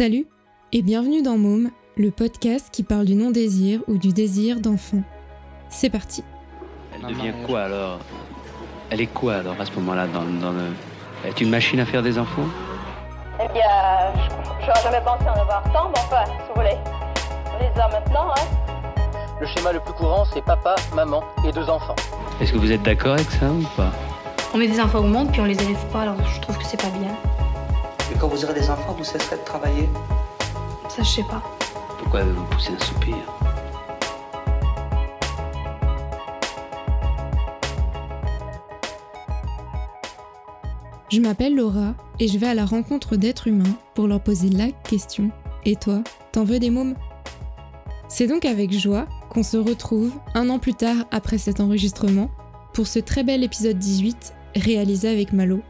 Salut et bienvenue dans Môme, le podcast qui parle du non-désir ou du désir d'enfant. C'est parti. Elle devient quoi alors? Elle est quoi alors à ce moment-là dans, dans le... Elle est une machine à faire des enfants? Eh bien, je j'aurais jamais pensé en avoir tant, mais enfin, si vous voulez. On les a maintenant, hein. Le schéma le plus courant, c'est papa, maman et deux enfants. Est-ce que vous êtes d'accord avec ça ou pas? On met des enfants au monde puis on les élève pas, alors je trouve que c'est pas bien. Quand vous aurez des enfants, vous cesserez de travailler Ça, je sais pas. Pourquoi vous poussez un soupir? Je m'appelle Laura et je vais à la rencontre d'êtres humains pour leur poser la question. Et toi, t'en veux des mômes? C'est donc avec joie qu'on se retrouve un an plus tard après cet enregistrement pour ce très bel épisode 18 réalisé avec Malo.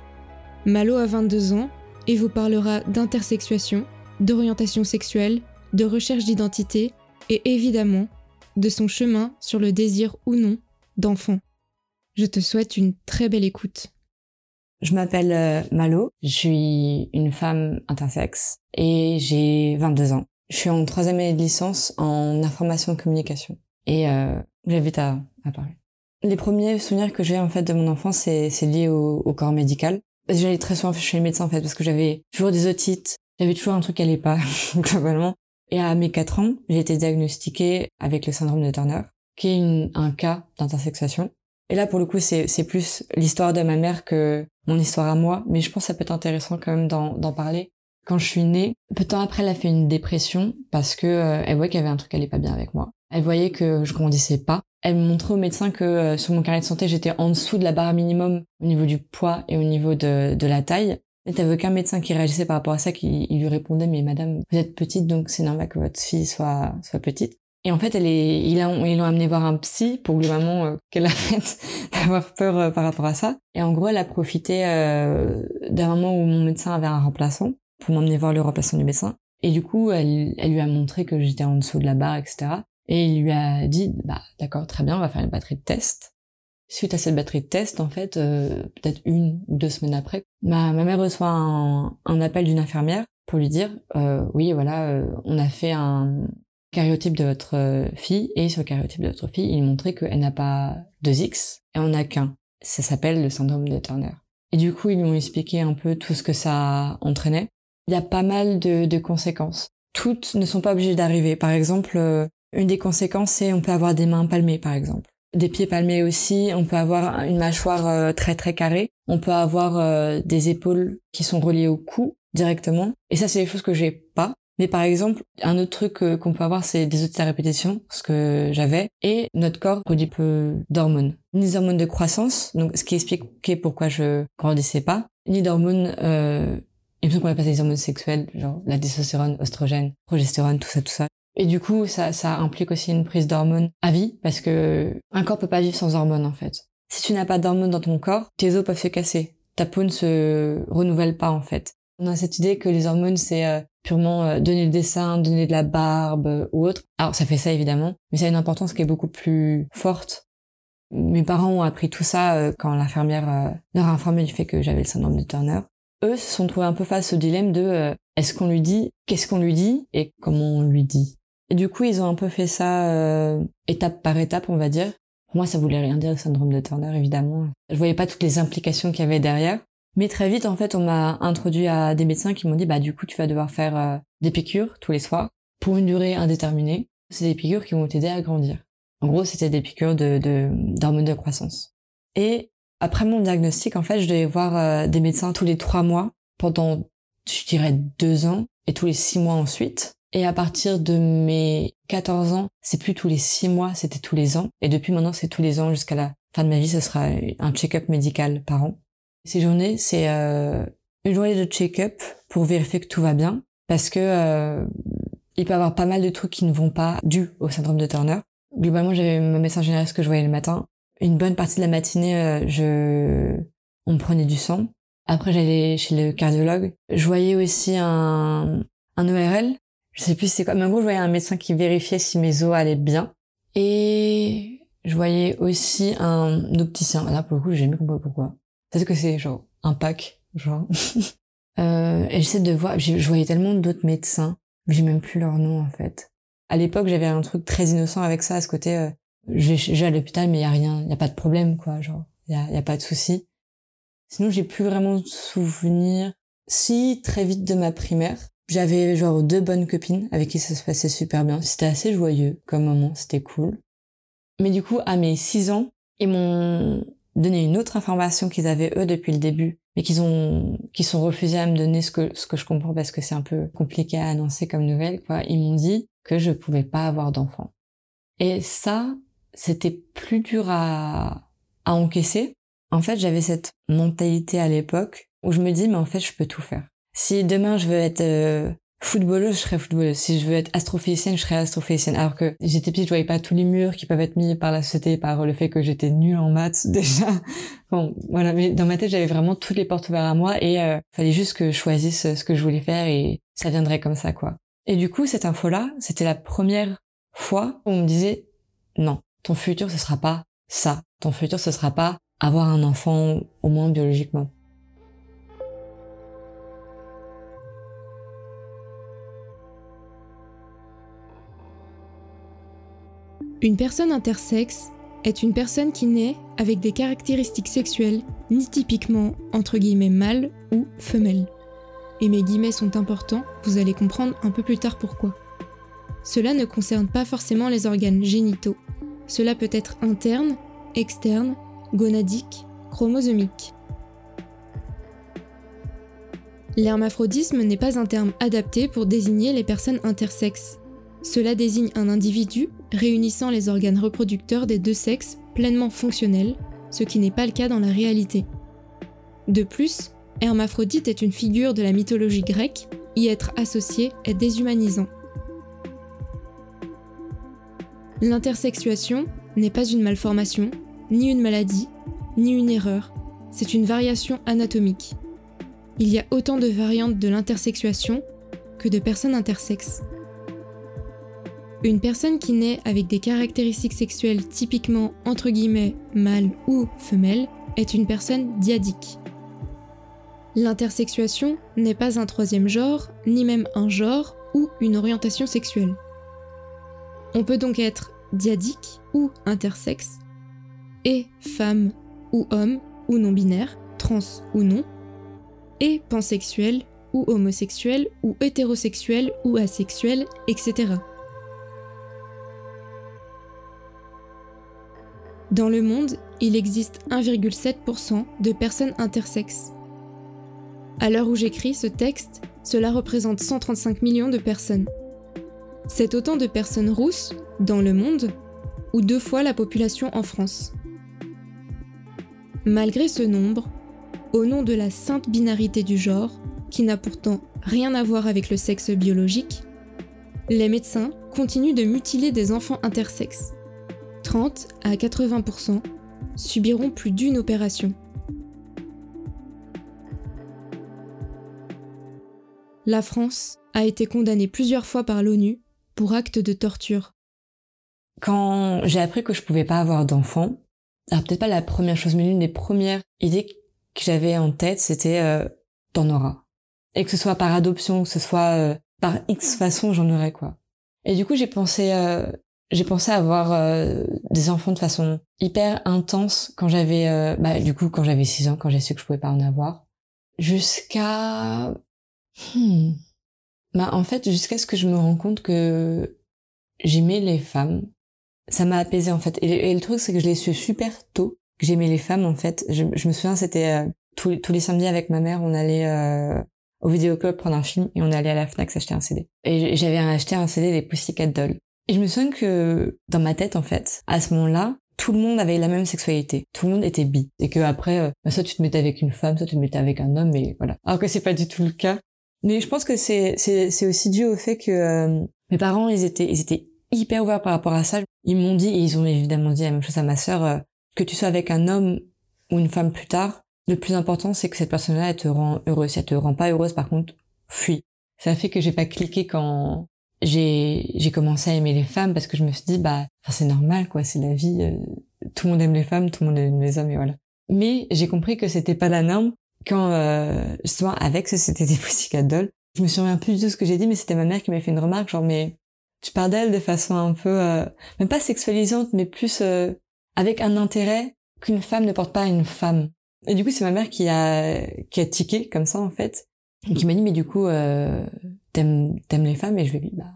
Malo a 22 ans et vous parlera d'intersexuation, d'orientation sexuelle, de recherche d'identité et évidemment de son chemin sur le désir ou non d'enfant. Je te souhaite une très belle écoute. Je m'appelle euh, Malo, je suis une femme intersexe et j'ai 22 ans. Je suis en troisième année de licence en information et communication et euh, j'habite à, à Paris. Les premiers souvenirs que j'ai en fait de mon enfance, c'est lié au corps médical. J'allais très souvent chez le médecin en fait parce que j'avais toujours des otites, j'avais toujours un truc qui allait pas globalement. Et à mes 4 ans, j'ai été diagnostiquée avec le syndrome de Turner, qui est un cas d'intersexuation. Et là, pour le coup, c'est plus l'histoire de ma mère que mon histoire à moi, mais je pense que ça peut être intéressant quand même d'en parler. Quand je suis née, peu de temps après, elle a fait une dépression parce que euh, elle voyait qu'il y avait un truc qui allait pas bien avec moi. Elle voyait que je grandissais pas. Elle me montrait au médecin que euh, sur mon carnet de santé, j'étais en dessous de la barre minimum au niveau du poids et au niveau de, de la taille. Et t'avais aucun médecin qui réagissait par rapport à ça, qui lui répondait, mais madame, vous êtes petite, donc c'est normal que votre fille soit, soit petite. Et en fait, elle est, ils l'ont, ils l'ont voir un psy pour globalement euh, qu'elle arrête d'avoir peur euh, par rapport à ça. Et en gros, elle a profité d'un moment où mon médecin avait un remplaçant pour m'emmener voir le remplaçant du médecin. Et du coup, elle, elle lui a montré que j'étais en dessous de la barre, etc. Et il lui a dit, bah d'accord, très bien, on va faire une batterie de test. Suite à cette batterie de test, en fait, euh, peut-être une ou deux semaines après, ma, ma mère reçoit un, un appel d'une infirmière pour lui dire, euh, oui, voilà, euh, on a fait un cariotype de votre fille, et sur le cariotype de votre fille, il montrait qu'elle n'a pas deux X, et on n'a qu'un. Ça s'appelle le syndrome de Turner. Et du coup, ils lui ont expliqué un peu tout ce que ça entraînait. Il y a pas mal de, de conséquences. Toutes ne sont pas obligées d'arriver. Par exemple, euh, une des conséquences, c'est on peut avoir des mains palmées, par exemple. Des pieds palmés aussi, on peut avoir une mâchoire euh, très très carrée, on peut avoir euh, des épaules qui sont reliées au cou directement. Et ça, c'est des choses que j'ai pas. Mais par exemple, un autre truc qu'on peut avoir, c'est des otites à répétition, ce que j'avais, et notre corps produit peu d'hormones. Ni hormones de croissance, donc ce qui expliquait pourquoi je grandissais pas, ni d'hormones, euh, qu'on appelle ça des hormones sexuelles, genre la testostérone, oestrogène, progestérone, tout ça, tout ça. Et du coup, ça, ça implique aussi une prise d'hormones à vie, parce que un corps peut pas vivre sans hormones, en fait. Si tu n'as pas d'hormones dans ton corps, tes os peuvent se casser. Ta peau ne se renouvelle pas, en fait. On a cette idée que les hormones, c'est euh, purement euh, donner le dessin, donner de la barbe euh, ou autre. Alors, ça fait ça, évidemment, mais ça a une importance qui est beaucoup plus forte. Mes parents ont appris tout ça euh, quand l'infirmière euh, leur a informé du fait que j'avais le syndrome de Turner. Eux se sont trouvés un peu face au dilemme de euh, est-ce qu'on lui dit, qu'est-ce qu'on lui dit et comment on lui dit. Et du coup, ils ont un peu fait ça euh, étape par étape, on va dire. Pour moi, ça voulait rien dire, le syndrome de Turner, évidemment. Je voyais pas toutes les implications qu'il y avait derrière. Mais très vite, en fait, on m'a introduit à des médecins qui m'ont dit, bah, du coup, tu vas devoir faire euh, des piqûres tous les soirs pour une durée indéterminée. C'est des piqûres qui vont t'aider à grandir. En gros, c'était des piqûres de, de, d'hormones de croissance. Et après mon diagnostic, en fait, je devais voir euh, des médecins tous les trois mois pendant, je dirais, deux ans et tous les six mois ensuite. Et à partir de mes 14 ans, c'est plus tous les six mois, c'était tous les ans. Et depuis maintenant, c'est tous les ans jusqu'à la fin de ma vie, ce sera un check-up médical par an. Ces journées, c'est euh, une journée de check-up pour vérifier que tout va bien, parce que euh, il peut y avoir pas mal de trucs qui ne vont pas dû au syndrome de Turner. Globalement, j'avais mon médecin généraliste que je voyais le matin. Une bonne partie de la matinée, euh, je, on me prenait du sang. Après, j'allais chez le cardiologue. Je voyais aussi un, un ORL. Je sais plus c'est quoi. Mais en gros, je voyais un médecin qui vérifiait si mes os allaient bien. Et je voyais aussi un opticien. Là, pour le coup, j'ai jamais compris pourquoi. Peut-être que c'est genre un pack, genre. Euh, et j'essaie de voir, je voyais tellement d'autres médecins, j'ai même plus leur nom en fait. À l'époque, j'avais un truc très innocent avec ça, à ce côté, euh, je vais à l'hôpital, mais il y a rien, il y a pas de problème, quoi, genre, il y a, y a pas de souci. Sinon, j'ai plus vraiment de souvenirs. Si, très vite de ma primaire, j'avais genre deux bonnes copines avec qui ça se passait super bien. C'était assez joyeux comme moment, c'était cool. Mais du coup, à mes six ans, ils m'ont donné une autre information qu'ils avaient eux depuis le début, mais qu'ils ont, qu'ils sont refusés à me donner ce que, ce que je comprends parce que c'est un peu compliqué à annoncer comme nouvelle, quoi. Ils m'ont dit que je pouvais pas avoir d'enfant. Et ça, c'était plus dur à, à encaisser. En fait, j'avais cette mentalité à l'époque où je me dis, mais en fait, je peux tout faire. Si demain je veux être euh, footballeuse, je serai footballeuse. Si je veux être astrophysicienne, je serai astrophysicienne. Alors que j'étais petite, je voyais pas tous les murs qui peuvent être mis par la société, par le fait que j'étais nulle en maths déjà. Bon, voilà. Mais dans ma tête, j'avais vraiment toutes les portes ouvertes à moi et euh, fallait juste que je choisisse ce que je voulais faire et ça viendrait comme ça, quoi. Et du coup, cette info-là, c'était la première fois où on me disait non, ton futur ce sera pas ça. Ton futur ce sera pas avoir un enfant au moins biologiquement. Une personne intersexe est une personne qui naît avec des caractéristiques sexuelles ni typiquement entre guillemets mâles ou femelles. Et mes guillemets sont importants, vous allez comprendre un peu plus tard pourquoi. Cela ne concerne pas forcément les organes génitaux. Cela peut être interne, externe, gonadique, chromosomique. L'hermaphrodisme n'est pas un terme adapté pour désigner les personnes intersexes. Cela désigne un individu réunissant les organes reproducteurs des deux sexes pleinement fonctionnels, ce qui n'est pas le cas dans la réalité. De plus, Hermaphrodite est une figure de la mythologie grecque, y être associé est déshumanisant. L'intersexuation n'est pas une malformation, ni une maladie, ni une erreur, c'est une variation anatomique. Il y a autant de variantes de l'intersexuation que de personnes intersexes. Une personne qui naît avec des caractéristiques sexuelles typiquement entre guillemets mâle ou femelle est une personne diadique. L'intersexuation n'est pas un troisième genre, ni même un genre ou une orientation sexuelle. On peut donc être diadique ou intersexe, et femme ou homme ou non-binaire, trans ou non, et pansexuel ou homosexuel ou hétérosexuel ou asexuel, etc. Dans le monde, il existe 1,7% de personnes intersexes. À l'heure où j'écris ce texte, cela représente 135 millions de personnes. C'est autant de personnes rousses dans le monde, ou deux fois la population en France. Malgré ce nombre, au nom de la sainte binarité du genre, qui n'a pourtant rien à voir avec le sexe biologique, les médecins continuent de mutiler des enfants intersexes. 30 à 80% subiront plus d'une opération. La France a été condamnée plusieurs fois par l'ONU actes de torture. Quand j'ai appris que je pouvais pas avoir d'enfant, alors peut-être pas la première chose, mais l'une des premières idées que j'avais en tête, c'était euh, t'en auras. Et que ce soit par adoption, que ce soit euh, par X façon, j'en aurais quoi. Et du coup, j'ai pensé euh, j'ai pensé avoir euh, des enfants de façon hyper intense quand j'avais, bah, du coup, quand j'avais 6 ans, quand j'ai su que je pouvais pas en avoir. Jusqu'à... Hmm. Bah, en fait, jusqu'à ce que je me rends compte que j'aimais les femmes. Ça m'a apaisé, en fait. Et, le truc, c'est que je l'ai su super tôt, que j'aimais les femmes, en fait. Je, me souviens, c'était euh, tous, les samedis avec ma mère, on allait au vidéoclub prendre un film et on allait à la FNAC s'acheter un CD. Et j'avais acheté un CD des Pussycat Dolls. Et je me souviens que dans ma tête, en fait, à ce moment-là, tout le monde avait la même sexualité. Tout le monde était bi. Et que après, euh, bah, soit tu te mettais avec une femme, soit tu te mettais avec un homme, mais voilà. Alors que c'est pas du tout le cas. Mais je pense que c'est c'est aussi dû au fait que euh, mes parents, ils étaient ils étaient hyper ouverts par rapport à ça. Ils m'ont dit et ils ont évidemment dit la même chose à ma sœur euh, que tu sois avec un homme ou une femme plus tard, le plus important c'est que cette personne-là elle te rend heureuse. Si elle te rend pas heureuse, par contre, fuis. Ça fait que j'ai pas cliqué quand j'ai j'ai commencé à aimer les femmes parce que je me suis dit bah c'est normal quoi c'est la vie euh, tout le monde aime les femmes tout le monde aime les hommes et voilà mais j'ai compris que c'était pas la norme quand euh, justement avec Société des Pussycat Dolls, je me souviens plus tout ce que j'ai dit, mais c'était ma mère qui m'a fait une remarque genre mais tu parles d'elle de façon un peu euh, même pas sexualisante, mais plus euh, avec un intérêt qu'une femme ne porte pas à une femme. Et du coup c'est ma mère qui a qui a tiqué comme ça en fait et qui m'a dit mais du coup euh, t'aimes t'aimes les femmes? Et je lui ai dit bah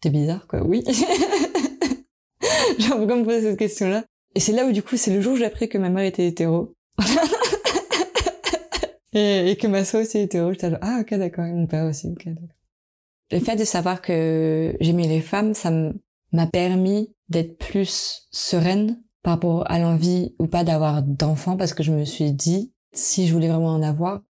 t'es bizarre quoi oui. Genre pourquoi me poser cette question là et c'est là où du coup c'est le jour où j'ai appris que ma mère était hétéro et, que ma soeur aussi était genre ah ok d'accord mon père aussi ok d'accord le fait de savoir que j'aimais les femmes ça m'a permis d'être plus sereine par rapport à l'envie ou pas d'avoir d'enfants parce que je me suis dit si je voulais vraiment en avoir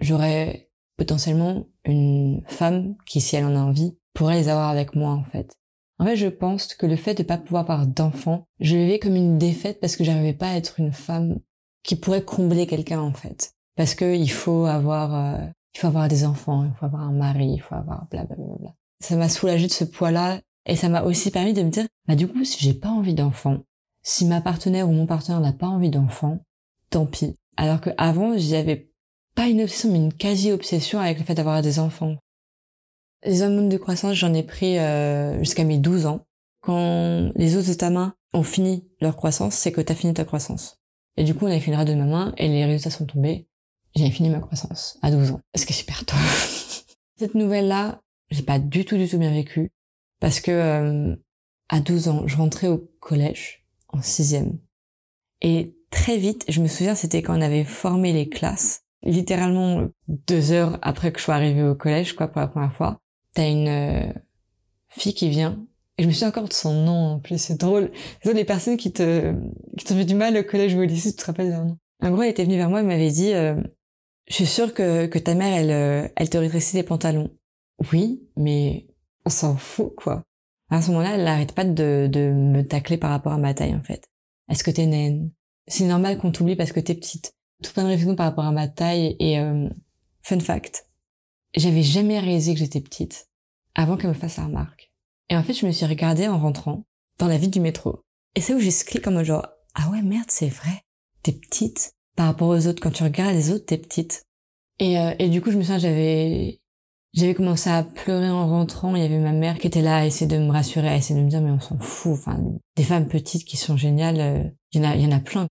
j'aurais potentiellement une femme qui si elle en a envie pourrait les avoir avec moi en fait en fait, je pense que le fait de pas pouvoir avoir d'enfants, je le vivais comme une défaite parce que j'arrivais pas à être une femme qui pourrait combler quelqu'un en fait. Parce que il faut avoir, euh, il faut avoir des enfants, il faut avoir un mari, il faut avoir blablabla. Ça m'a soulagé de ce poids-là et ça m'a aussi permis de me dire, bah du coup, si j'ai pas envie d'enfants, si ma partenaire ou mon partenaire n'a pas envie d'enfants, tant pis. Alors que avant, j'avais pas une obsession, mais une quasi-obsession avec le fait d'avoir des enfants. Les hormones de croissance, j'en ai pris euh, jusqu'à mes 12 ans. Quand les os de ta main ont fini leur croissance, c'est que t'as fini ta croissance. Et du coup, on a fait une radio de ma main et les résultats sont tombés. J'ai fini ma croissance à 12 ans. Ce qui est super tôt. Cette nouvelle-là, j'ai pas du tout, du tout bien vécu. Parce que euh, à 12 ans, je rentrais au collège en sixième. Et très vite, je me souviens, c'était quand on avait formé les classes. Littéralement deux heures après que je sois arrivée au collège, quoi, pour la première fois t'as une euh, fille qui vient et je me souviens encore de son nom en plus c'est drôle c'est les personnes qui te qui t'ont fait du mal au collège ou au lycée tu te rappelles leur nom en gros elle était venue vers moi et m'avait dit euh, je suis sûre que que ta mère elle euh, elle te rétrécit les pantalons oui mais on s'en fout quoi à ce moment-là elle n'arrête pas de de me tacler par rapport à ma taille en fait est-ce que t'es naine? C'est normal qu'on t'oublie parce que t'es petite tout plein de réflexions par rapport à ma taille et fun fact j'avais jamais réalisé que j'étais petite avant qu'elle me fasse la remarque. Et en fait, je me suis regardée en rentrant dans la ville du métro. Et c'est où j'ai ce comme genre, ah ouais, merde, c'est vrai. T'es petite. Par rapport aux autres, quand tu regardes les autres, t'es petite. Et, euh, et du coup, je me souviens, j'avais, j'avais commencé à pleurer en rentrant. Il y avait ma mère qui était là à essayer de me rassurer, à essayer de me dire, mais on s'en fout. Enfin, des femmes petites qui sont géniales, euh, il y en a, y en a plein.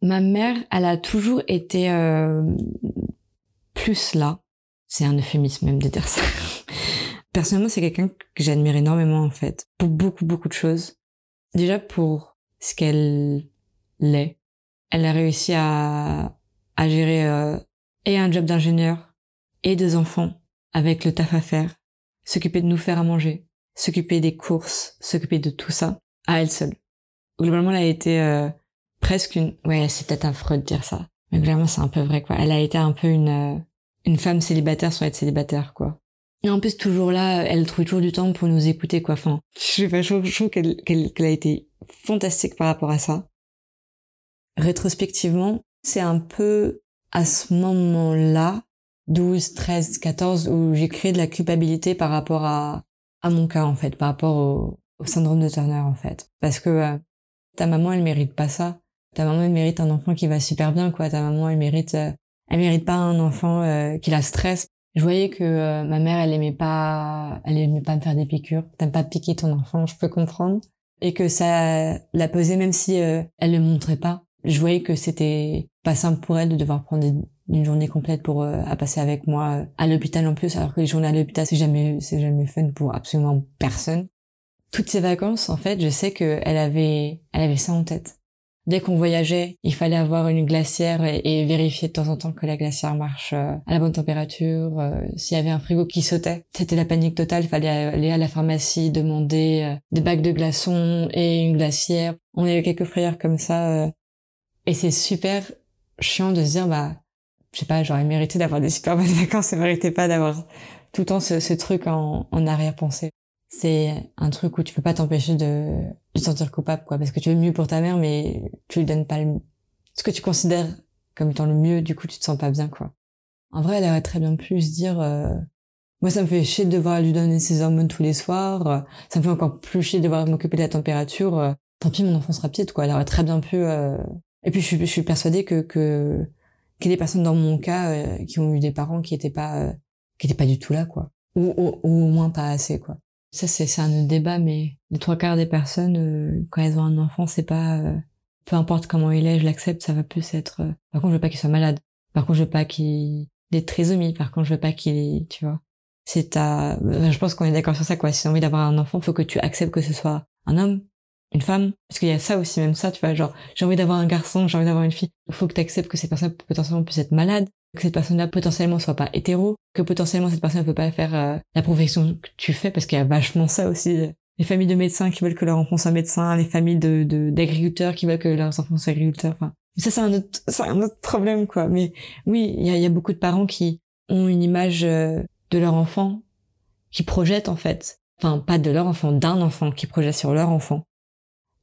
Ma mère, elle a toujours été euh, plus là. C'est un euphémisme même de dire ça. Personnellement, c'est quelqu'un que j'admire énormément en fait, pour beaucoup beaucoup de choses. Déjà pour ce qu'elle l'est. Elle a réussi à, à gérer euh, et un job d'ingénieur et deux enfants avec le taf à faire, s'occuper de nous faire à manger, s'occuper des courses, s'occuper de tout ça à elle seule. Globalement, elle a été euh, presque une... Ouais, c'est peut-être affreux de dire ça. Mais globalement, c'est un peu vrai, quoi. Elle a été un peu une, euh, une femme célibataire sans être célibataire, quoi. Et en plus, toujours là, elle trouve toujours du temps pour nous écouter, quoi. Enfin, je sais pas, je trouve, qu'elle qu'elle a été fantastique par rapport à ça. Rétrospectivement, c'est un peu à ce moment-là, 12, 13, 14, où j'ai créé de la culpabilité par rapport à, à mon cas, en fait, par rapport au, au syndrome de Turner, en fait. Parce que euh, ta maman, elle mérite pas ça. Ta maman, elle mérite un enfant qui va super bien, quoi. Ta maman, elle mérite, euh, elle mérite pas un enfant euh, qui la stresse je voyais que euh, ma mère, elle aimait pas, elle aimait pas me faire des piqûres. T'aimes pas piquer ton enfant, je peux comprendre. Et que ça la pesait même si euh, elle le montrait pas. Je voyais que c'était pas simple pour elle de devoir prendre une journée complète pour euh, à passer avec moi à l'hôpital en plus, alors que les journées à l'hôpital c'est jamais c'est jamais fun pour absolument personne. Toutes ces vacances, en fait, je sais que elle avait elle avait ça en tête. Dès qu'on voyageait, il fallait avoir une glacière et, vérifier de temps en temps que la glacière marche euh, à la bonne température. Euh, s'il y avait un frigo qui sautait, c'était la panique totale. Il fallait aller à la pharmacie, demander euh, des bacs de glaçons et une glacière. On a eu quelques frayeurs comme ça. Et c'est super chiant de se dire, bah, je sais pas, j'aurais mérité d'avoir des super bonnes vacances, je méritais pas d'avoir tout le temps ce, truc en, en arrière-pensée c'est un truc où tu peux pas t'empêcher de, te sentir coupable, quoi, parce que tu veux mieux pour ta mère, mais tu lui donnes pas ce que tu considères comme étant le mieux, du coup, tu te sens pas bien, quoi. En vrai, elle aurait très bien pu se dire, euh, moi, ça me fait chier de devoir lui donner ses hormones tous les soirs, euh, ça me fait encore plus chier de devoir m'occuper de la température, euh, tant pis, mon enfant sera petite, quoi. Elle aurait très bien pu, et puis je je suis persuadée que, que qu'il y ait des personnes dans mon cas euh, qui ont eu des parents qui étaient pas euh, qui étaient pas du tout là quoi. Ou, ou, ou au moins pas assez quoi. Ça c'est c'est un autre débat mais les trois quarts des personnes euh, quand elles ont un enfant c'est pas euh, peu importe comment il est je l'accepte ça va plus être euh, par contre je veux pas qu'il soit malade. Par contre je veux pas qu'il ait de trisomie. Par contre je veux pas qu'il tu vois. C'est ta je pense qu'on est d'accord sur ça quoi. Si t'as envie d'avoir un enfant faut que tu acceptes que ce soit un homme une femme parce qu'il y a ça aussi même ça tu vois genre j'ai envie d'avoir un garçon j'ai envie d'avoir une fille. Il faut que tu acceptes que cette personne potentiellement puisse être malade que cette personne là potentiellement soit pas hétéro que potentiellement cette personne ne peut pas faire euh, la profession que tu fais parce qu'il y a vachement ça aussi. Les familles de médecins qui veulent que leur enfant soit médecin les familles de d'agriculteurs qui veulent que leurs enfants soient agriculteurs enfin. Ça c'est un autre c'est un autre problème quoi. Mais oui il y a, y a beaucoup de parents qui ont une image euh, de leur enfant qui projettent en fait. Enfin pas de leur enfant d'un enfant qui projette sur leur enfant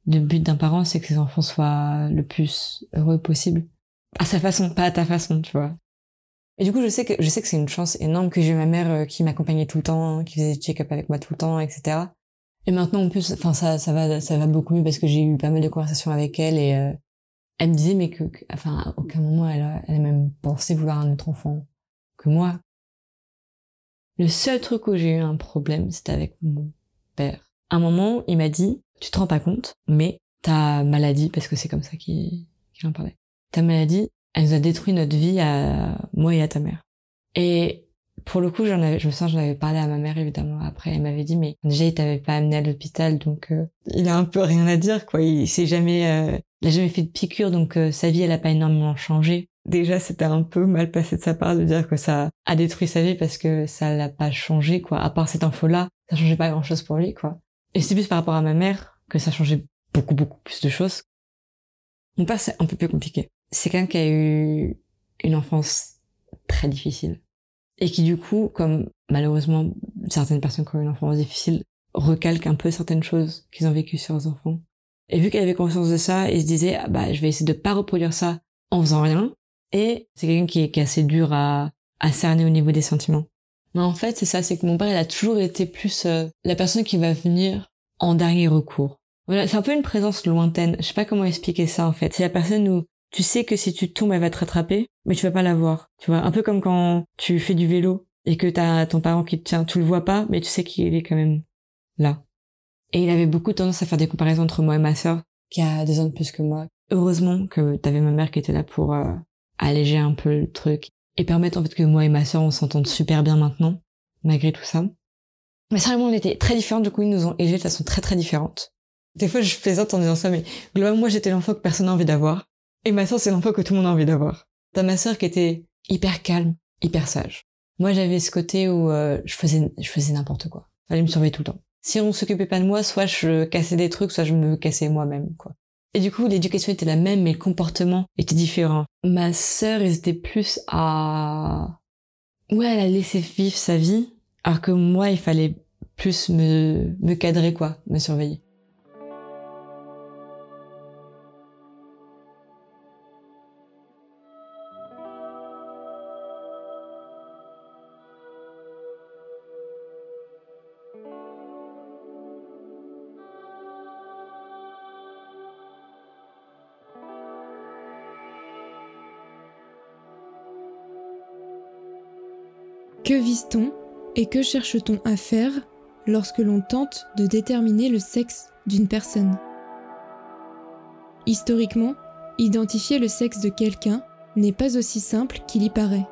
le but d'un parent, c'est que ses enfants soient le plus heureux possible. À sa façon, pas à ta façon, tu vois. Et du coup, je sais que, je sais que c'est une chance énorme que j'ai ma mère euh, qui m'accompagnait tout le temps, qui faisait des check-up avec moi tout le temps, etc. Et maintenant, en plus, enfin, ça, ça va, ça va beaucoup mieux parce que j'ai eu pas mal de conversations avec elle et, euh, elle me disait, mais que, enfin, aucun moment elle a, elle a même pensé vouloir un autre enfant que moi. Le seul truc où j'ai eu un problème, c'était avec mon père. À un moment, il m'a dit, tu te rends pas compte, mais ta maladie, parce que c'est comme ça qu'il en parlait, ta maladie, elle nous a détruit notre vie à moi et à ta mère. Et pour le coup, j'en je me sens, j'en avais parlé à ma mère évidemment après. Elle m'avait dit, mais déjà, il t'avait pas amené à l'hôpital, donc euh, il a un peu rien à dire, quoi. Il s'est jamais, euh, il a jamais fait de piqûre, donc euh, sa vie, elle a pas énormément changé. Déjà, c'était un peu mal passé de sa part de dire que ça a détruit sa vie parce que ça l'a pas changé, quoi. À part cette info-là, ça changeait pas grand-chose pour lui, quoi. Et c'est plus par rapport à ma mère que ça changeait beaucoup, beaucoup plus de choses. Mon père, c'est un peu plus compliqué. C'est quelqu'un qui a eu une enfance très difficile. Et qui, du coup, comme malheureusement certaines personnes qui ont eu une enfance difficile, recalquent un peu certaines choses qu'ils ont vécues sur leurs enfants. Et vu qu'elle avait conscience de ça, il se disait, ah bah, je vais essayer de pas reproduire ça en faisant rien. Et c'est quelqu'un qui est, assez dur à cerner au niveau des sentiments. Mais en fait, c'est ça, c'est que mon père, il a toujours été plus euh, la personne qui va venir en dernier recours. Voilà, c'est un peu une présence lointaine. Je sais pas comment expliquer ça en fait. C'est la personne où tu sais que si tu tombes, elle va te rattraper, mais tu vas pas la voir. Tu vois, un peu comme quand tu fais du vélo et que t'as ton parent qui te tient, tu le vois pas, mais tu sais qu'il est quand même là. Et il avait beaucoup tendance à faire des comparaisons entre moi et ma sœur, qui a deux ans de plus que moi. Heureusement que t'avais ma mère qui était là pour euh, alléger un peu le truc et permettre en fait que moi et ma sœur on s'entende super bien maintenant, malgré tout ça. Mais sérieusement, on était très différentes, du coup ils nous ont élevés de façon très très différente. Des fois je plaisante en disant ça, mais globalement moi j'étais l'enfant que personne n'a envie d'avoir. Et ma sœur c'est l'enfant que tout le monde a envie d'avoir. T'as ma sœur qui était hyper calme, hyper sage. Moi j'avais ce côté où euh, je faisais je faisais n'importe quoi. Fallait me surveiller tout le temps. Si on s'occupait pas de moi, soit je cassais des trucs, soit je me cassais moi-même, quoi. Et du coup, l'éducation était la même, mais le comportement était différent. Ma sœur, ils étaient plus à... Ouais, elle a laissé vivre sa vie, alors que moi, il fallait plus me, me cadrer, quoi, me surveiller. Et que cherche-t-on à faire lorsque l'on tente de déterminer le sexe d'une personne? Historiquement, identifier le sexe de quelqu'un n'est pas aussi simple qu'il y paraît.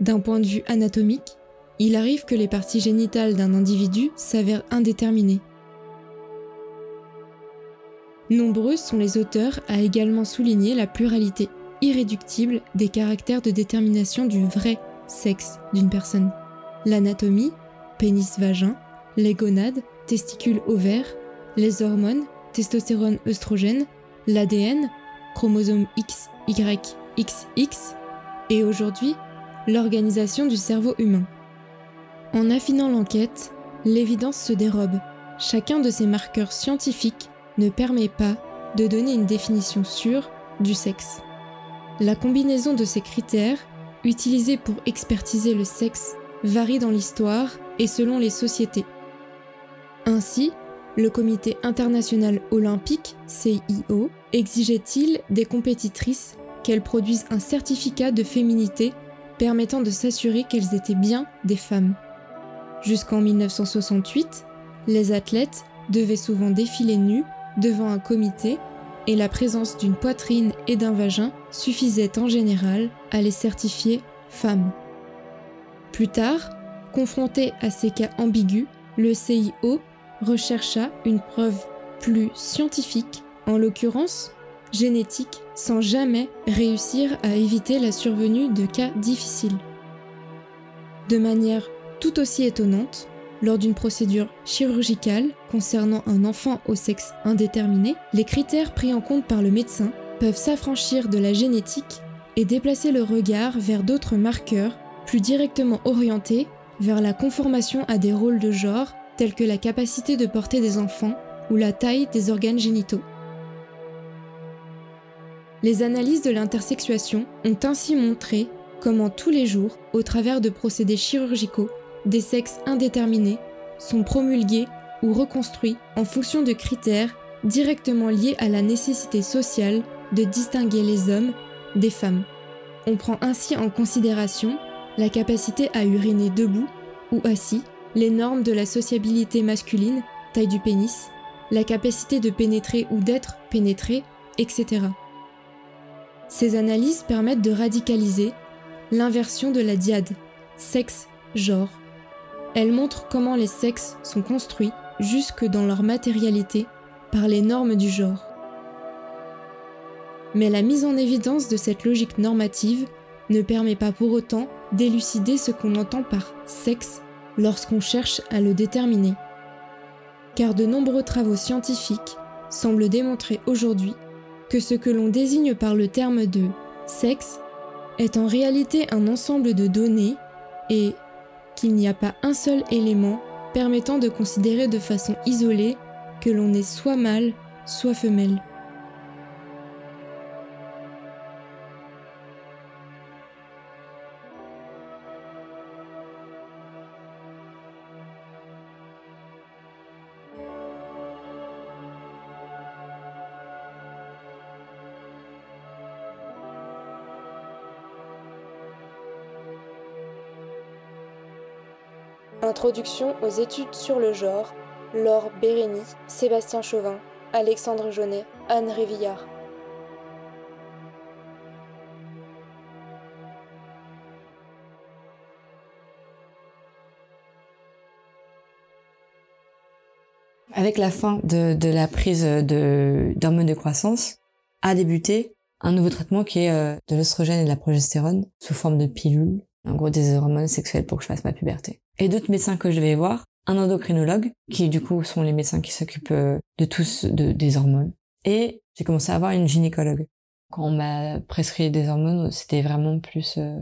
D'un point de vue anatomique, il arrive que les parties génitales d'un individu s'avèrent indéterminées. Nombreux sont les auteurs à également souligner la pluralité irréductible des caractères de détermination du vrai sexe d'une personne. L'anatomie, pénis-vagin, les gonades, testicules ovaires, les hormones, testostérone, œstrogène, l'ADN, chromosome X, Y, XX, et aujourd'hui, l'organisation du cerveau humain. En affinant l'enquête, l'évidence se dérobe. Chacun de ces marqueurs scientifiques ne permet pas de donner une définition sûre du sexe. La combinaison de ces critères, utilisés pour expertiser le sexe, varie dans l'histoire et selon les sociétés. Ainsi, le Comité international olympique, CIO, exigeait-il des compétitrices qu'elles produisent un certificat de féminité permettant de s'assurer qu'elles étaient bien des femmes. Jusqu'en 1968, les athlètes devaient souvent défiler nus devant un comité et la présence d'une poitrine et d'un vagin suffisait en général à les certifier femmes. Plus tard, confronté à ces cas ambigus, le CIO rechercha une preuve plus scientifique, en l'occurrence génétique, sans jamais réussir à éviter la survenue de cas difficiles. De manière tout aussi étonnante, lors d'une procédure chirurgicale concernant un enfant au sexe indéterminé, les critères pris en compte par le médecin peuvent s'affranchir de la génétique et déplacer le regard vers d'autres marqueurs plus directement orientés vers la conformation à des rôles de genre tels que la capacité de porter des enfants ou la taille des organes génitaux. Les analyses de l'intersexuation ont ainsi montré comment tous les jours, au travers de procédés chirurgicaux, des sexes indéterminés sont promulgués ou reconstruits en fonction de critères directement liés à la nécessité sociale de distinguer les hommes des femmes. On prend ainsi en considération la capacité à uriner debout ou assis, les normes de la sociabilité masculine, taille du pénis, la capacité de pénétrer ou d'être pénétré, etc. Ces analyses permettent de radicaliser l'inversion de la diade, sexe-genre. Elles montrent comment les sexes sont construits, jusque dans leur matérialité, par les normes du genre. Mais la mise en évidence de cette logique normative ne permet pas pour autant d'élucider ce qu'on entend par sexe lorsqu'on cherche à le déterminer. Car de nombreux travaux scientifiques semblent démontrer aujourd'hui que ce que l'on désigne par le terme de sexe est en réalité un ensemble de données et qu'il n'y a pas un seul élément permettant de considérer de façon isolée que l'on est soit mâle, soit femelle. Introduction aux études sur le genre, Laure Bérény, Sébastien Chauvin, Alexandre Jaunet, Anne Révillard. Avec la fin de, la prise d'hormones de croissance, a débuté un nouveau traitement qui est euh, de l'oestrogène et de la progestérone sous forme de pilule, en gros des hormones sexuelles pour que je fasse ma puberté. Et d'autres médecins que je vais voir, un endocrinologue, qui du coup sont les médecins qui s'occupent euh, de tous de, des hormones. Et j'ai commencé à avoir une gynécologue. Quand on m'a prescrit des hormones, c'était vraiment plus... Euh,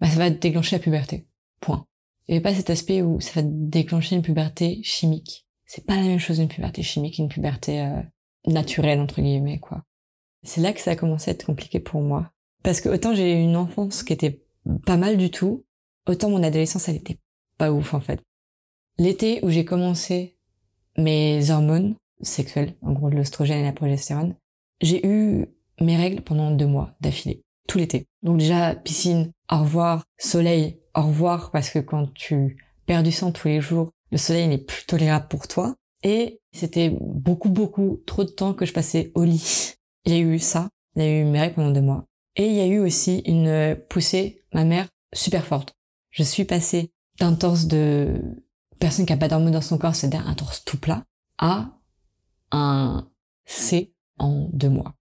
bah, ça va déclencher la puberté. Point. Il n'y avait pas cet aspect où ça va déclencher une puberté chimique. C'est pas la même chose une puberté chimique qu'une puberté euh, naturelle, entre guillemets, quoi. C'est là que ça a commencé à être compliqué pour moi. Parce que autant j'ai eu une enfance qui était pas mal du tout, autant mon adolescence, elle était pas ouf, en fait. L'été où j'ai commencé mes hormones sexuelles, en gros l'oestrogène et la progestérone, j'ai eu mes règles pendant deux mois d'affilée, tout l'été. Donc déjà, piscine, au revoir, soleil, au revoir, parce que quand tu perds du sang tous les jours, le soleil n'est plus tolérable pour toi. Et c'était beaucoup, beaucoup trop de temps que je passais au lit. Il y a eu ça, il y a eu mes règles pendant deux mois. Et il y a eu aussi une poussée, ma mère, super forte. Je suis passée d'un torse de personne qui a pas d'hormones dans son corps, c'est-à-dire un torse tout plat, à un C en deux mois.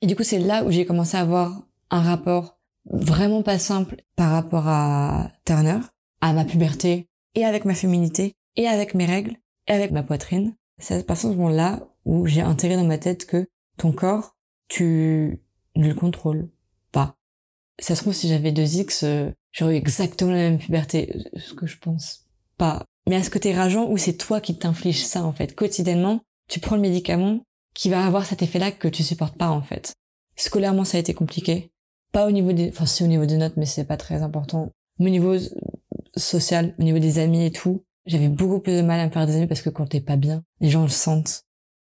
Et du coup, c'est là où j'ai commencé à avoir un rapport vraiment pas simple par rapport à Turner, à ma puberté, et avec ma féminité, et avec mes règles, et avec ma poitrine. C'est à partir ce moment-là où j'ai intégré dans ma tête que ton corps, tu ne le contrôles pas. Ça se trouve, si j'avais deux X, euh, j'aurais eu exactement la même puberté. Ce que je pense pas mais à ce côté rageant où c'est toi qui t'infliges ça en fait? Quotidiennement, tu prends le médicament qui va avoir cet effet-là que tu supportes pas en fait. Scolairement ça a été compliqué, pas au niveau des, enfin c'est au niveau des notes mais c'est pas très important. Mais au niveau social, au niveau des amis et tout, j'avais beaucoup plus de mal à me faire des amis parce que quand t'es pas bien, les gens le sentent.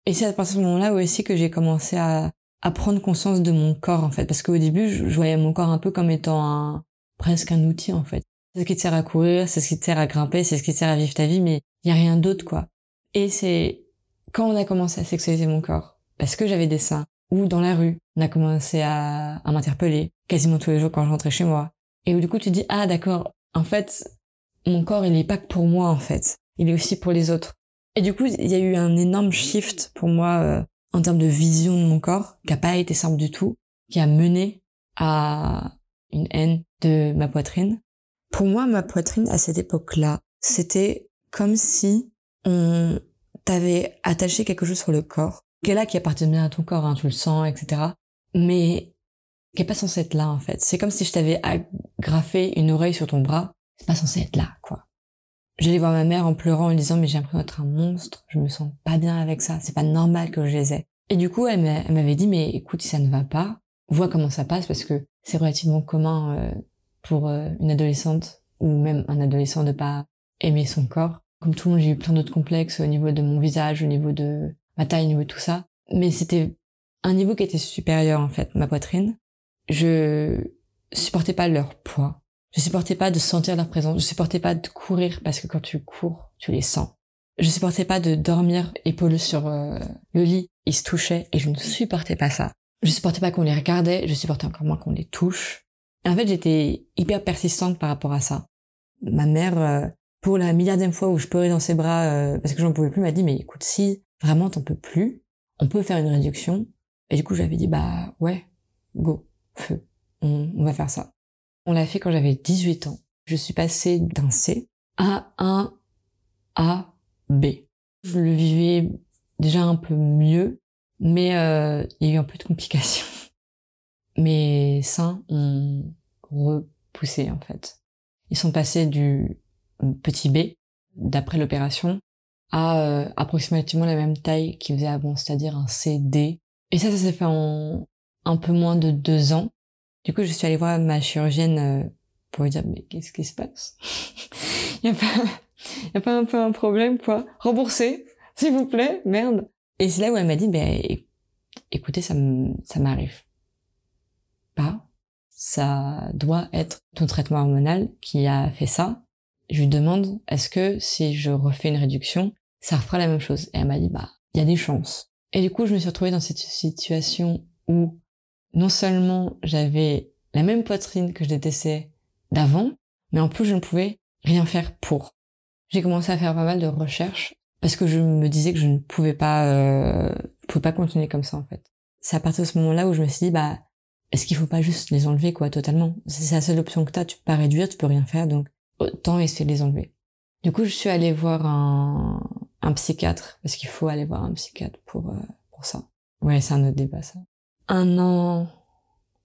Et c'est à partir de ce moment-là aussi que j'ai commencé à, prendre conscience de mon corps en fait parce qu'au début je voyais mon corps un peu comme étant un presque un outil en fait. C'est ce qui te sert à courir c'est ce qui te sert à grimper c'est ce qui te sert à vivre ta vie mais il y a rien d'autre quoi. Et c'est quand on a commencé à sexualiser mon corps parce que j'avais des seins ou dans la rue on a commencé à, à m'interpeller quasiment tous les jours quand je rentrais chez moi. Et où du coup tu dis ah d'accord en fait mon corps il est pas que pour moi en fait. Il est aussi pour les autres. Et du coup il y a eu un énorme shift pour moi euh, en termes de vision de mon corps, qui a pas été simple du tout, qui a mené à une haine de ma poitrine. Pour moi, ma poitrine, à cette époque-là, c'était comme si on t'avait attaché quelque chose sur le corps, qui est là, qui appartient bien à ton corps, hein, tu le sens, etc. Mais qui est pas censé être là, en fait. C'est comme si je t'avais agrafé une oreille sur ton bras. C'est pas censé être là, quoi. J'allais voir ma mère en pleurant, en lui disant mais j'ai l'impression d'être un monstre, je me sens pas bien avec ça, c'est pas normal que je les ai. Et du coup, elle m'avait dit mais écoute, si ça ne va pas, vois comment ça passe parce que c'est relativement commun euh, pour euh, une adolescente ou même un adolescent de pas aimer son corps. Comme tout le monde, j'ai eu plein d'autres complexes au niveau de mon visage, au niveau de ma taille, au niveau de tout ça. Mais c'était un niveau qui était supérieur en fait, ma poitrine. Je supportais pas leur poids. Je supportais pas de sentir leur présence. Je supportais pas de courir parce que quand tu cours, tu les sens. Je supportais pas de dormir épaule sur euh, le lit. Ils se touchaient et je ne supportais pas ça. Je supportais pas qu'on les regardait. Je supportais encore moins qu'on les touche. En fait, j'étais hyper persistante par rapport à ça. Ma mère, euh, pour la milliardième fois où je pleurais dans ses bras euh, parce que j'en pouvais plus, m'a dit mais écoute, si vraiment t'en peux plus, on peut faire une réduction. Et du coup, j'avais dit bah ouais, go, feu, on va faire ça. On l'a fait quand j'avais 18 ans. Je suis passée d'un C à un A, B. Je le vivais déjà un peu mieux, mais euh, il y a eu un peu de complications. Mes seins ont repoussé en fait. Ils sont passés du petit B, d'après l'opération, à euh, approximativement la même taille qu'ils faisaient avant, c'est-à-dire un CD. Et ça, ça s'est fait en un peu moins de deux ans. Du coup, je suis allée voir ma chirurgienne euh, pour lui dire mais qu'est-ce qui se passe? Il y a pas y a pas un peu un problème quoi? Remboursez, s'il vous plaît, merde. Et c'est là où elle m'a dit ben écoutez ça m'arrive pas. Ça doit être ton traitement hormonal qui a fait ça. Je lui demande est-ce que si je refais une réduction, ça refera la même chose? Et elle m'a dit bah il y a des chances. Et du coup, je me suis retrouvée dans cette situation où non seulement j'avais la même poitrine que je détestais d'avant, mais en plus je ne pouvais rien faire pour. J'ai commencé à faire pas mal de recherches parce que je me disais que je ne pouvais pas, euh, pouvais pas continuer comme ça en fait. C'est à partir de ce moment-là où je me suis dit bah est-ce qu'il faut pas juste les enlever quoi totalement? C'est la seule option que t'as, tu peux pas réduire, tu peux rien faire donc autant essayer de les enlever. Du coup je suis allée voir un, un psychiatre parce qu'il faut aller voir un psychiatre pour euh, pour ça. Ouais c'est un autre débat ça un an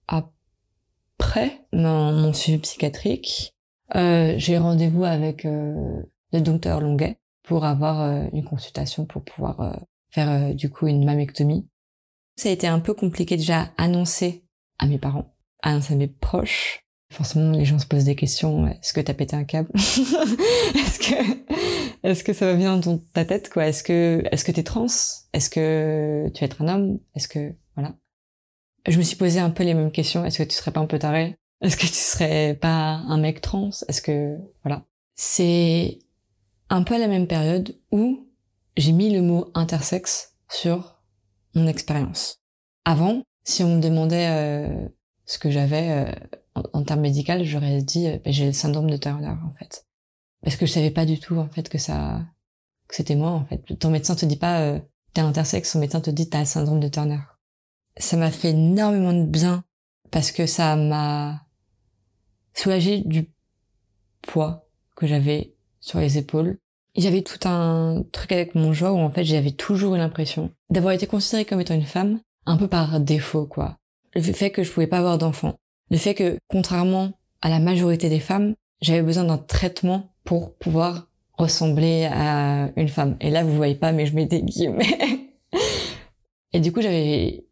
après mon, mon suivi psychiatrique, euh, j'ai rendez-vous avec euh, le docteur Longuet pour avoir euh, une consultation pour pouvoir euh, faire euh, du coup une mammectomie. Ça a été un peu compliqué déjà à annoncer à mes parents, annoncer à mes proches. Forcément, les gens se posent des questions. Est-ce que t'as pété un câble Est-ce que est-ce que ça va bien dans ta tête quoi? Est-ce que est-ce que t'es trans? Est-ce que tu vas être un homme? Est-ce que voilà je me suis posé un peu les mêmes questions. Est-ce que tu serais pas un peu taré? Est-ce que tu serais pas un mec trans? Est-ce que voilà C'est un peu à la même période où j'ai mis le mot intersexe sur mon expérience. Avant, si on me demandait euh, ce que j'avais euh, en, termes médicaux, j'aurais dit euh, ben, j'ai le syndrome de Turner en fait, parce que je savais pas du tout en fait que ça que c'était moi en fait. Ton médecin te dit pas t'es intersexe, ton médecin te dit t'as le syndrome de Turner ça m'a fait énormément de bien parce que ça m'a soulagé du poids que j'avais sur les épaules. J'avais tout un truc avec mon genre où en fait j'avais toujours l'impression d'avoir été considérée comme étant une femme un peu par défaut quoi. Le fait que je pouvais pas avoir d'enfants. Le fait que contrairement à la majorité des femmes, j'avais besoin d'un traitement pour pouvoir ressembler à une femme. Et là vous voyez pas mais je mets des guillemets. Et du coup j'avais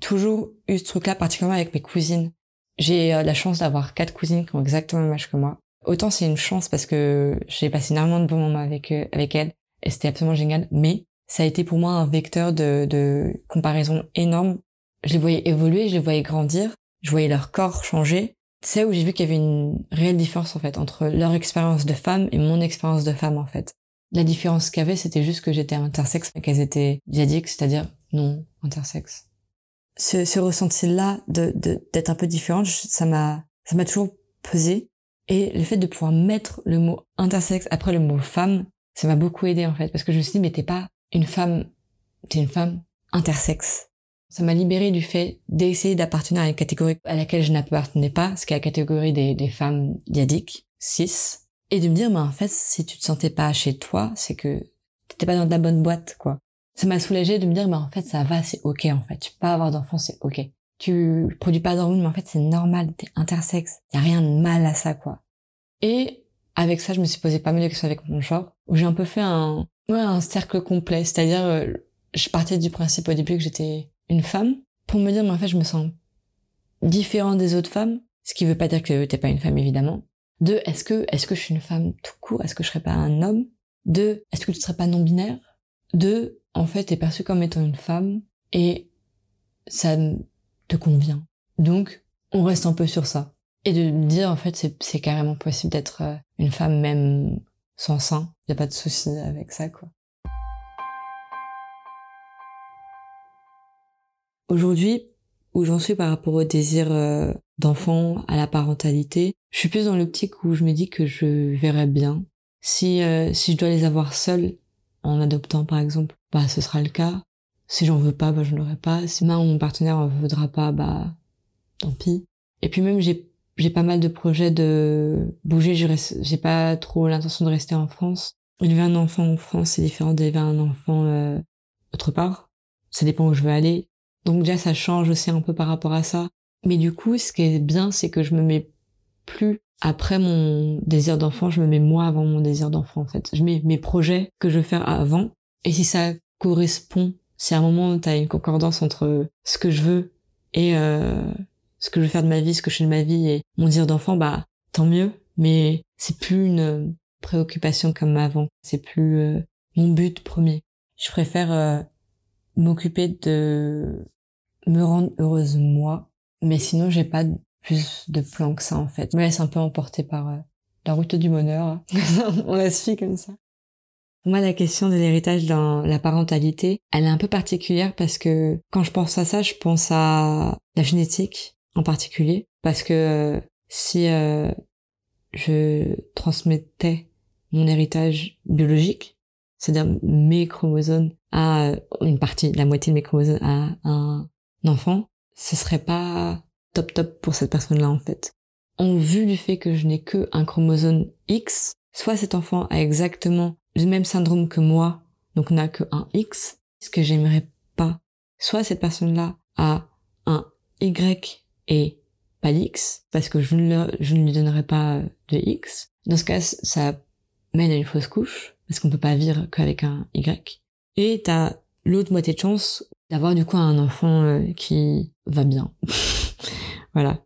toujours eu ce truc-là, particulièrement avec mes cousines. J'ai euh, la chance d'avoir quatre cousines qui ont exactement le même âge que moi. Autant c'est une chance parce que j'ai passé énormément de bons moments avec eux, avec elles et c'était absolument génial. Mais ça a été pour moi un vecteur de, de comparaison énorme je les voyais évoluer, je les voyais grandir, je voyais leur corps changer. C'est où j'ai vu qu'il y avait une réelle différence en fait entre leur expérience de femme et mon expérience de femme en fait. La différence qu'il y avait, c'était juste que j'étais intersexe et qu'elles étaient diadiques, c'est-à-dire non intersexe. Ce, ce ressenti-là de d'être un peu différente, ça m'a ça m'a toujours pesé. Et le fait de pouvoir mettre le mot intersexe après le mot femme, ça m'a beaucoup aidé en fait, parce que je me suis dit mais t'es pas une femme, t'es une femme intersexe. Ça m'a libéré du fait d'essayer d'appartenir à une catégorie à laquelle je n'appartenais pas, ce qui est la catégorie des, femmes diadiques, cis, et de me dire, mais en fait, si tu te sentais pas chez toi, c'est que t'étais pas dans la bonne boîte, quoi. Ça m'a soulagé de me dire, mais en fait, ça va, c'est ok, en fait. Tu peux pas avoir d'enfant, c'est ok. Tu produis pas d'hormones, mais en fait, c'est normal, t'es intersexe. Y a rien de mal à ça, quoi. Et avec ça, je me suis posé pas mal de questions avec mon genre, où j'ai un peu fait un, ouais, un cercle complet. C'est-à-dire, euh, je partais du principe au début que j'étais une femme pour me dire, mais en fait, je me sens différente des autres femmes, ce qui veut pas dire que t'es pas une femme, évidemment. Deux, est-ce que, est-ce que je suis une femme tout court? Est-ce que je serais pas un homme? Deux, est-ce que tu serais pas non-binaire? Deux, en fait, t'es perçue comme étant une femme et ça te convient. Donc, on reste un peu sur ça. Et de dire, en fait, c'est, carrément possible d'être euh, une femme même sans sein. Y a pas de souci avec ça, quoi. Aujourd'hui, où j'en suis par rapport au désir euh, d'enfant, à la parentalité, je suis plus dans l'optique où je me dis que je verrais bien. Si, euh, si je dois les avoir seuls, en adoptant par exemple, bah ce sera le cas. Si j'en veux pas, bah je l'aurai pas. Si ma ou mon partenaire en voudra pas, bah tant pis. Et puis même j'ai j'ai pas mal de projets de bouger. J'ai pas trop l'intention de rester en France. Élever un enfant en France, c'est différent d'élever un enfant euh, autre part. Ça dépend où je veux aller. Donc déjà, ça change aussi un peu par rapport à ça. Mais du coup, ce qui est bien, c'est que je me mets plus après mon désir d'enfant, je me mets moi avant mon désir d'enfant, en fait. Je mets mes projets que je veux faire avant. Et si ça correspond, si à un moment, tu as une concordance entre ce que je veux et euh, ce que je veux faire de ma vie, ce que je fais de ma vie et mon désir d'enfant, bah tant mieux. Mais c'est plus une préoccupation comme avant. C'est plus euh, mon but premier. Je préfère euh, m'occuper de me rendre heureuse moi. Mais sinon, j'ai pas plus de plans que ça, en fait. Je me laisse un peu emporter par euh, la route du bonheur. On la suit comme ça. Moi, la question de l'héritage dans la parentalité, elle est un peu particulière parce que quand je pense à ça, je pense à la génétique en particulier. Parce que euh, si euh, je transmettais mon héritage biologique, c'est-à-dire mes chromosomes à une partie, la moitié de mes chromosomes à un enfant, ce serait pas top top pour cette personne-là en fait. En vue du fait que je n'ai que un chromosome X, soit cet enfant a exactement le même syndrome que moi, donc n'a que un X, ce que j'aimerais pas. Soit cette personne-là a un Y et pas d'X, parce que je ne, je ne lui donnerai pas de X. Dans ce cas, ça mène à une fausse couche, parce qu'on peut pas vivre qu'avec un Y. Et t'as l'autre moitié de chance d'avoir du coup un enfant euh, qui va bien. voilà.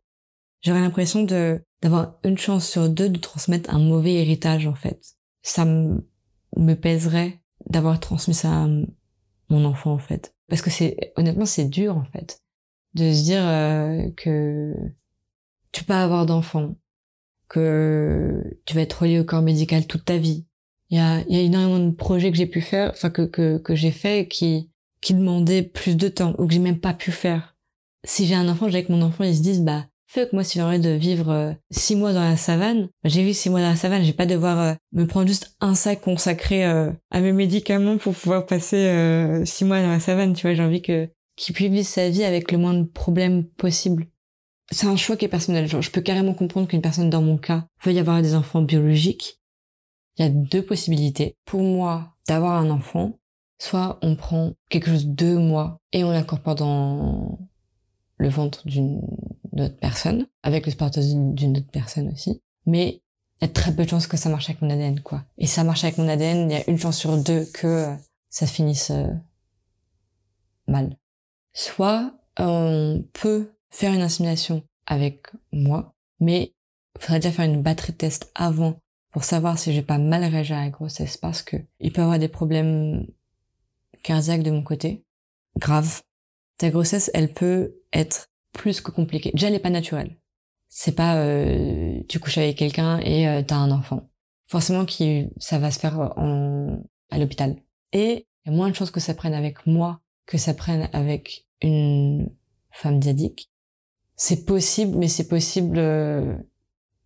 J'aurais l'impression de d'avoir une chance sur deux de transmettre un mauvais héritage en fait. Ça me pèserait d'avoir transmis ça à mon enfant en fait. Parce que c'est honnêtement c'est dur en fait de se dire euh, que tu peux pas avoir d'enfant, que tu vas être relié au corps médical toute ta vie. Il y a, il y a énormément de projets que j'ai pu faire, enfin que, que, que j'ai fait qui qui demandait plus de temps ou que j'ai même pas pu faire. Si j'ai un enfant, j'ai que mon enfant, ils se disent bah fuck moi si j'ai envie de vivre euh, six mois dans la savane, bah, j'ai vu six mois dans la savane, j'ai pas devoir euh, me prendre juste un sac consacré euh, à mes médicaments pour pouvoir passer six mois dans la savane. Tu vois, j'ai envie que qu'il puisse vivre sa vie avec le moins de problèmes possible. C'est un choix qui est personnel. Genre, je peux carrément comprendre qu'une personne dans mon cas veuille avoir des enfants biologiques. Il y a deux possibilités. Pour moi, d'avoir un enfant, Soit on prend quelque chose de mois et on l'incorpore dans le ventre d'une autre personne, avec le spermatozoïde d'une autre personne aussi. Mais il y a très peu de chances que ça marche avec mon ADN, quoi. Et ça marche avec mon ADN, il y a une chance sur deux que euh, ça finisse euh, mal. Soit on peut faire une insémination avec moi, mais il faudrait déjà faire une batterie de avant pour savoir si j'ai pas mal réagi à la grossesse parce que il peut y avoir des problèmes cardiaque de mon côté, grave. Ta grossesse, elle peut être plus que compliquée. Déjà, elle n'est pas naturelle. C'est pas euh, tu couches avec quelqu'un et euh, t'as un enfant. Forcément, qui ça va se faire en, à l'hôpital. Et il y a moins de chances que ça prenne avec moi que ça prenne avec une femme diadique. C'est possible, mais c'est possible euh,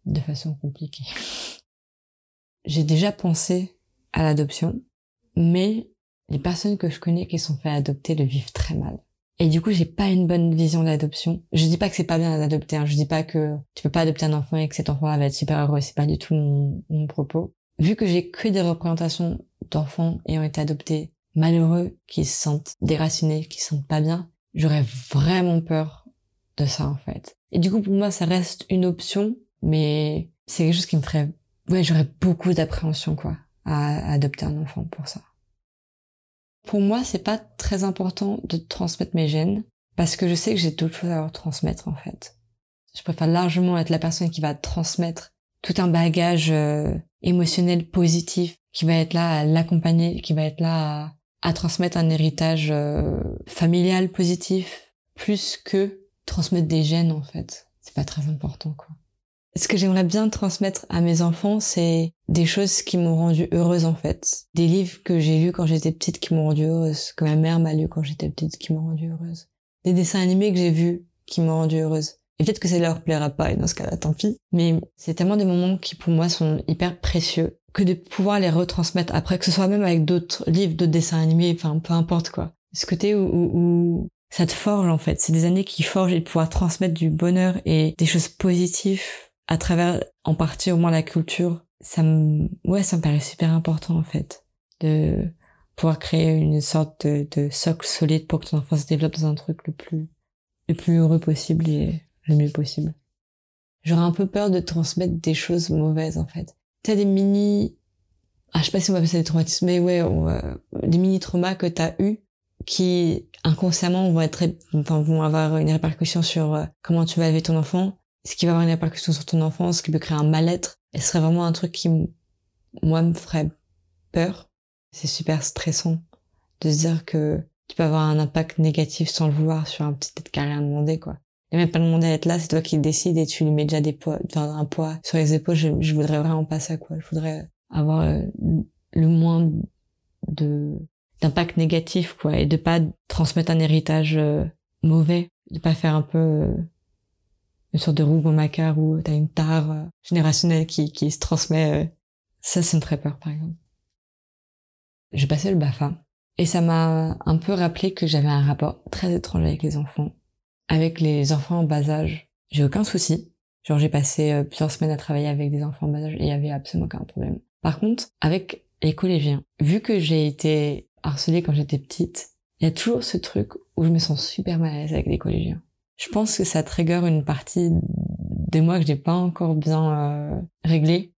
de façon compliquée. J'ai déjà pensé à l'adoption, mais les personnes que je connais qui sont fait adopter le vivent très mal. Et du coup, j'ai pas une bonne vision de l'adoption. Je dis pas que c'est pas bien d'adopter. Hein. Je dis pas que tu peux pas adopter un enfant et que cet enfant va être super heureux. C'est pas du tout mon, mon propos. Vu que j'ai que des représentations d'enfants ayant été adoptés malheureux, qui se sentent déracinés, qui se sentent pas bien, j'aurais vraiment peur de ça en fait. Et du coup, pour moi, ça reste une option, mais c'est quelque chose qui me ferait, ouais, j'aurais beaucoup d'appréhension quoi à adopter un enfant pour ça. Pour moi, c'est pas très important de transmettre mes gènes parce que je sais que j'ai d'autres choses à leur transmettre en fait. Je préfère largement être la personne qui va transmettre tout un bagage euh, émotionnel positif, qui va être là à l'accompagner, qui va être là à, transmettre un héritage euh, familial positif, plus que transmettre des gènes en fait. C'est pas très important quoi. Ce que j'aimerais bien transmettre à mes enfants, c'est des choses qui m'ont rendue heureuse en fait. Des livres que j'ai lus quand j'étais petite qui m'ont rendue heureuse, que ma mère m'a lu quand j'étais petite qui m'ont rendue heureuse. Des dessins animés que j'ai vus qui m'ont rendue heureuse. Et peut-être que ça leur plaira pas, et dans ce cas-là, tant pis. Mais c'est tellement des moments qui, pour moi, sont hyper précieux, que de pouvoir les retransmettre après, que ce soit même avec d'autres livres, d'autres dessins animés, enfin, peu importe quoi. Ce côté où, où, où ça te forge, en fait? C'est des années qui forgent et de pouvoir transmettre du bonheur et des choses positives à travers en partie au moins la culture, ça me, ouais, ça me paraît super important en fait de pouvoir créer une sorte de, socle solide pour que ton enfant se développe dans un truc le plus le plus heureux possible et le mieux possible. J'aurais un peu peur de transmettre des choses mauvaises en fait. T'as des mini, ah je sais pas si on va appeler ça des traumatismes, mais ouais, des mini traumas que t'as eu qui inconsciemment vont être, enfin, vont avoir une répercussion sur euh, comment tu vas élever ton enfant ce qui va avoir une répercussion sur ton enfance, ce qui peut créer un mal-être, ce serait vraiment un truc qui, moi, me ferait peur. C'est super stressant de se dire que tu peux avoir un impact négatif sans le vouloir sur un petit être qui a rien demandé, quoi. Et même pas demander à être là, c'est toi qui décides et tu lui mets déjà des poids, enfin, un poids sur les épaules. Je, je voudrais vraiment pas ça, quoi. Je voudrais avoir euh, le moins de d'impact négatif, quoi, et de pas transmettre un héritage euh, mauvais, de pas faire un peu euh, une sorte de rougon macquart où t'as une tare euh, générationnelle qui, qui se transmet. Euh, ça, ça me ferait peur, par exemple. J'ai passé le BAFA. Et ça m'a un peu rappelé que j'avais un rapport très étrange avec les enfants. Avec les enfants en bas âge, j'ai aucun souci. Genre, j'ai passé euh, plusieurs semaines à travailler avec des enfants en bas âge et il y avait absolument aucun problème. Par contre, avec les collégiens, vu que j'ai été harcelée quand j'étais petite, il y a toujours ce truc où je me sens super mal à l'aise avec les collégiens je pense que ça trigger une partie de moi que j'ai pas encore bien euh, réglée.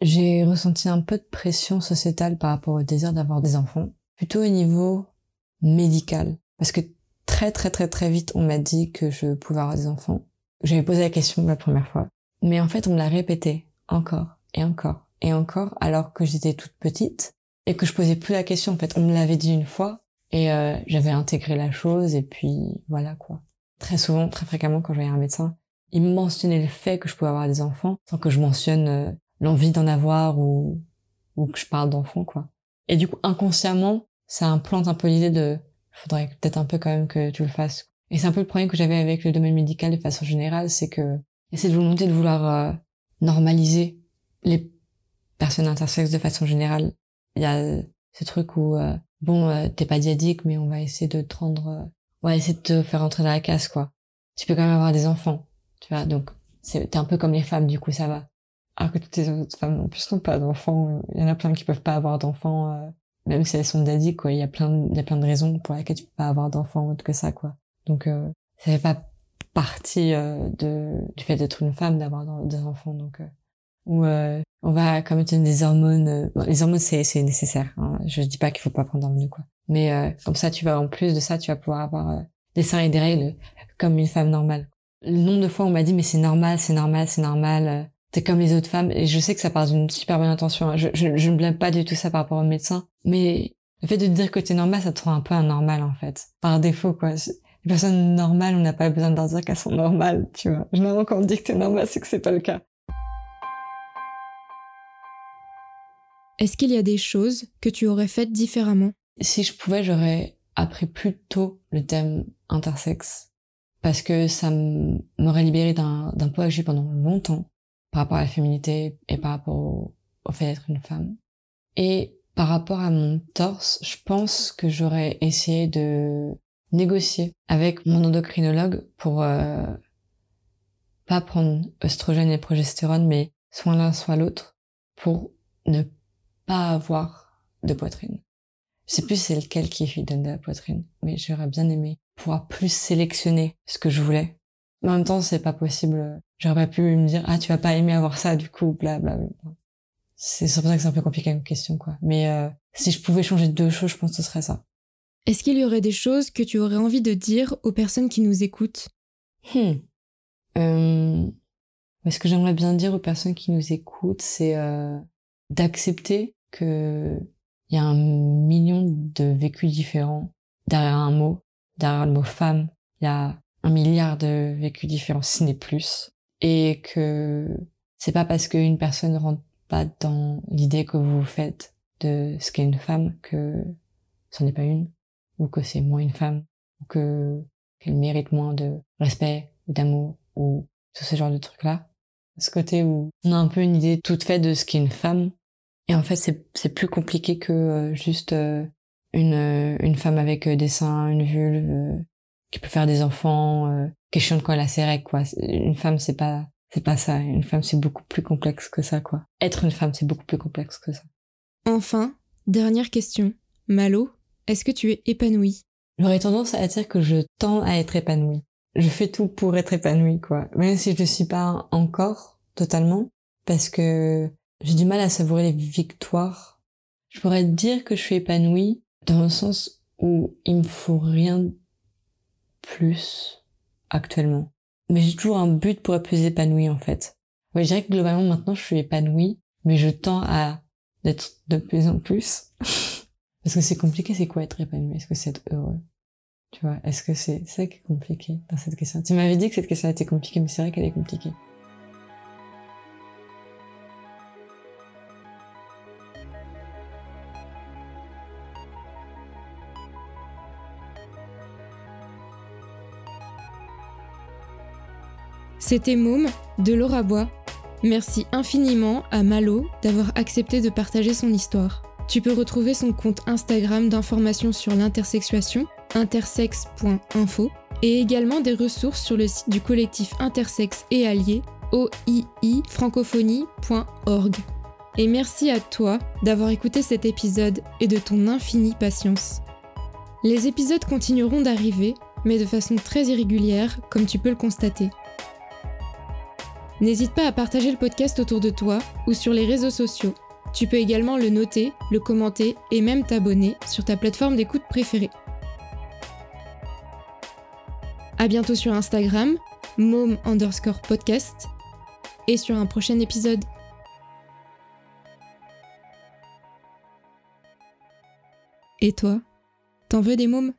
J'ai ressenti un peu de pression sociétale par rapport au désir d'avoir des enfants, plutôt au niveau médical, parce que très très très très vite on m'a dit que je pouvais avoir des enfants. J'avais posé la question la première fois, mais en fait on me l'a répété encore et encore et encore alors que j'étais toute petite et que je posais plus la question. En fait, on me l'avait dit une fois et euh, j'avais intégré la chose et puis voilà quoi très souvent, très fréquemment quand je voyais un médecin, il mentionnait le fait que je pouvais avoir des enfants sans que je mentionne euh, l'envie d'en avoir ou, ou que je parle d'enfants, quoi. Et du coup, inconsciemment, ça implante un peu l'idée de faudrait peut-être un peu quand même que tu le fasses. Et c'est un peu le problème que j'avais avec le domaine médical de façon générale, c'est que y a cette volonté de vouloir euh, normaliser les personnes intersexes de façon générale. Il y a ce truc où, euh, bon, t'es pas diadique, mais on va essayer de te rendre ouais, essayer de te faire entrer dans la case, quoi. Tu peux quand même avoir des enfants, tu vois, donc t'es un peu comme les femmes, du coup, ça va. Alors que toutes les autres femmes, en plus, n'ont pas d'enfants. Il y en a plein qui peuvent pas avoir d'enfants, euh, même si elles sont daddy, quoi. Il y a plein, il y a plein de raisons pour lesquelles tu peux pas avoir d'enfants autre que ça, quoi. Donc, euh, ça fait pas partie euh, de, du fait d'être une femme d'avoir des enfants, donc, euh, ou euh, on va comme utiliser des hormones. les hormones, c'est, c'est nécessaire. Hein. Je dis pas qu'il faut pas prendre d'hormones, quoi. Mais euh, comme ça, tu vas en plus de ça, tu vas pouvoir avoir euh, des seins et des règles comme une femme normale. Le nombre de fois on m'a dit mais c'est normal, c'est normal, c'est normal, euh, t'es comme les autres femmes. Et je sais que ça part d'une super bonne intention. Hein. Je, ne blâme pas du tout ça par rapport au médecin, mais Le fait de dire que t'es normal, ça te rend un peu anormal, en fait. Par défaut, quoi. Les personnes normales, on n'a pas besoin de leur dire qu'elles sont normales, tu vois. Généralement, quand on dit que t'es normal, c'est que c'est pas le cas. Est-ce qu'il y a des choses que tu aurais faites différemment? Si je pouvais, j'aurais appris plus tôt le thème intersexe parce que ça m'aurait libéré d'un poids que j'ai pendant longtemps par rapport à la féminité et par rapport au, fait d'être une femme. Et par rapport à mon torse, je pense que j'aurais essayé de négocier avec mon endocrinologue pour euh, pas prendre oestrogène et progestérone, mais soit l'un soit l'autre, pour ne pas avoir de poitrine. Je sais plus c'est lequel qui donne de la poitrine, mais j'aurais bien aimé pouvoir plus sélectionner ce que je voulais. Mais en même temps, c'est pas possible. J'aurais pas pu me dire, ah, tu vas pas aimer avoir ça, du coup, bla, bla, bla. C'est pour ça que c'est un peu compliqué comme question, quoi. Mais euh, si je pouvais changer deux choses, je pense que ce serait ça. Est-ce qu'il y aurait des choses que tu aurais envie de dire aux personnes qui nous écoutent? Hmm. euh... Ce que j'aimerais bien dire aux personnes qui nous écoutent, c'est euh, d'accepter que il y a un million de vécus différents derrière un mot derrière le mot femme, il y a un milliard de vécus différents, si ce n'est plus. Et que c'est pas parce qu'une personne ne rentre pas dans l'idée que vous faites de ce qu'est une femme que ce n'est pas une, ou que c'est moins une femme, ou que qu'elle mérite moins de respect ou d'amour, ou tout ce genre de trucs-là. Ce côté où on a un peu une idée toute faite de ce qu'est une femme, et en fait c'est plus compliqué que euh, juste euh, une, euh, une femme avec des seins, une vulve, euh, qui peut faire des enfants, qui est quand elle a ses règles, quoi. Une femme, c'est pas, c'est pas ça. Une femme, c'est beaucoup plus complexe que ça, quoi. Être une femme, c'est beaucoup plus complexe que ça. Enfin, dernière question. Malo, est-ce que tu es épanouie? J'aurais tendance à dire que je tends à être épanouie. Je fais tout pour être épanouie, quoi. Même si je ne suis pas encore totalement, parce que j'ai du mal à savourer les victoires. Je pourrais dire que je suis épanouie dans le sens où il me faut rien plus actuellement. Mais j'ai toujours un but pour être plus épanouie en fait. Ouais, je dirais que globalement maintenant je suis épanouie, mais je tends à d'être de plus en plus. Parce que c'est compliqué, c'est quoi être épanoui Est-ce que c'est être heureux? Tu vois, est-ce que c'est ça qui est compliqué dans cette question? Tu m'avais dit que cette question était compliquée, mais c'est vrai qu'elle est compliquée. C'était Môme de Laura Bois. Merci infiniment à Malo d'avoir accepté de partager son histoire. Tu peux retrouver son compte Instagram d'informations sur l'intersexuation, intersex.info, et également des ressources sur le site du collectif Intersex et Alliés, oiifrancophonie.org. Et merci à toi d'avoir écouté cet épisode et de ton infinie patience. Les épisodes continueront d'arriver, mais de façon très irrégulière, comme tu peux le constater. N'hésite pas à partager le podcast autour de toi ou sur les réseaux sociaux. Tu peux également le noter, le commenter et même t'abonner sur ta plateforme d'écoute préférée. A bientôt sur Instagram, mom underscore podcast, et sur un prochain épisode. Et toi, t'en veux des mômes?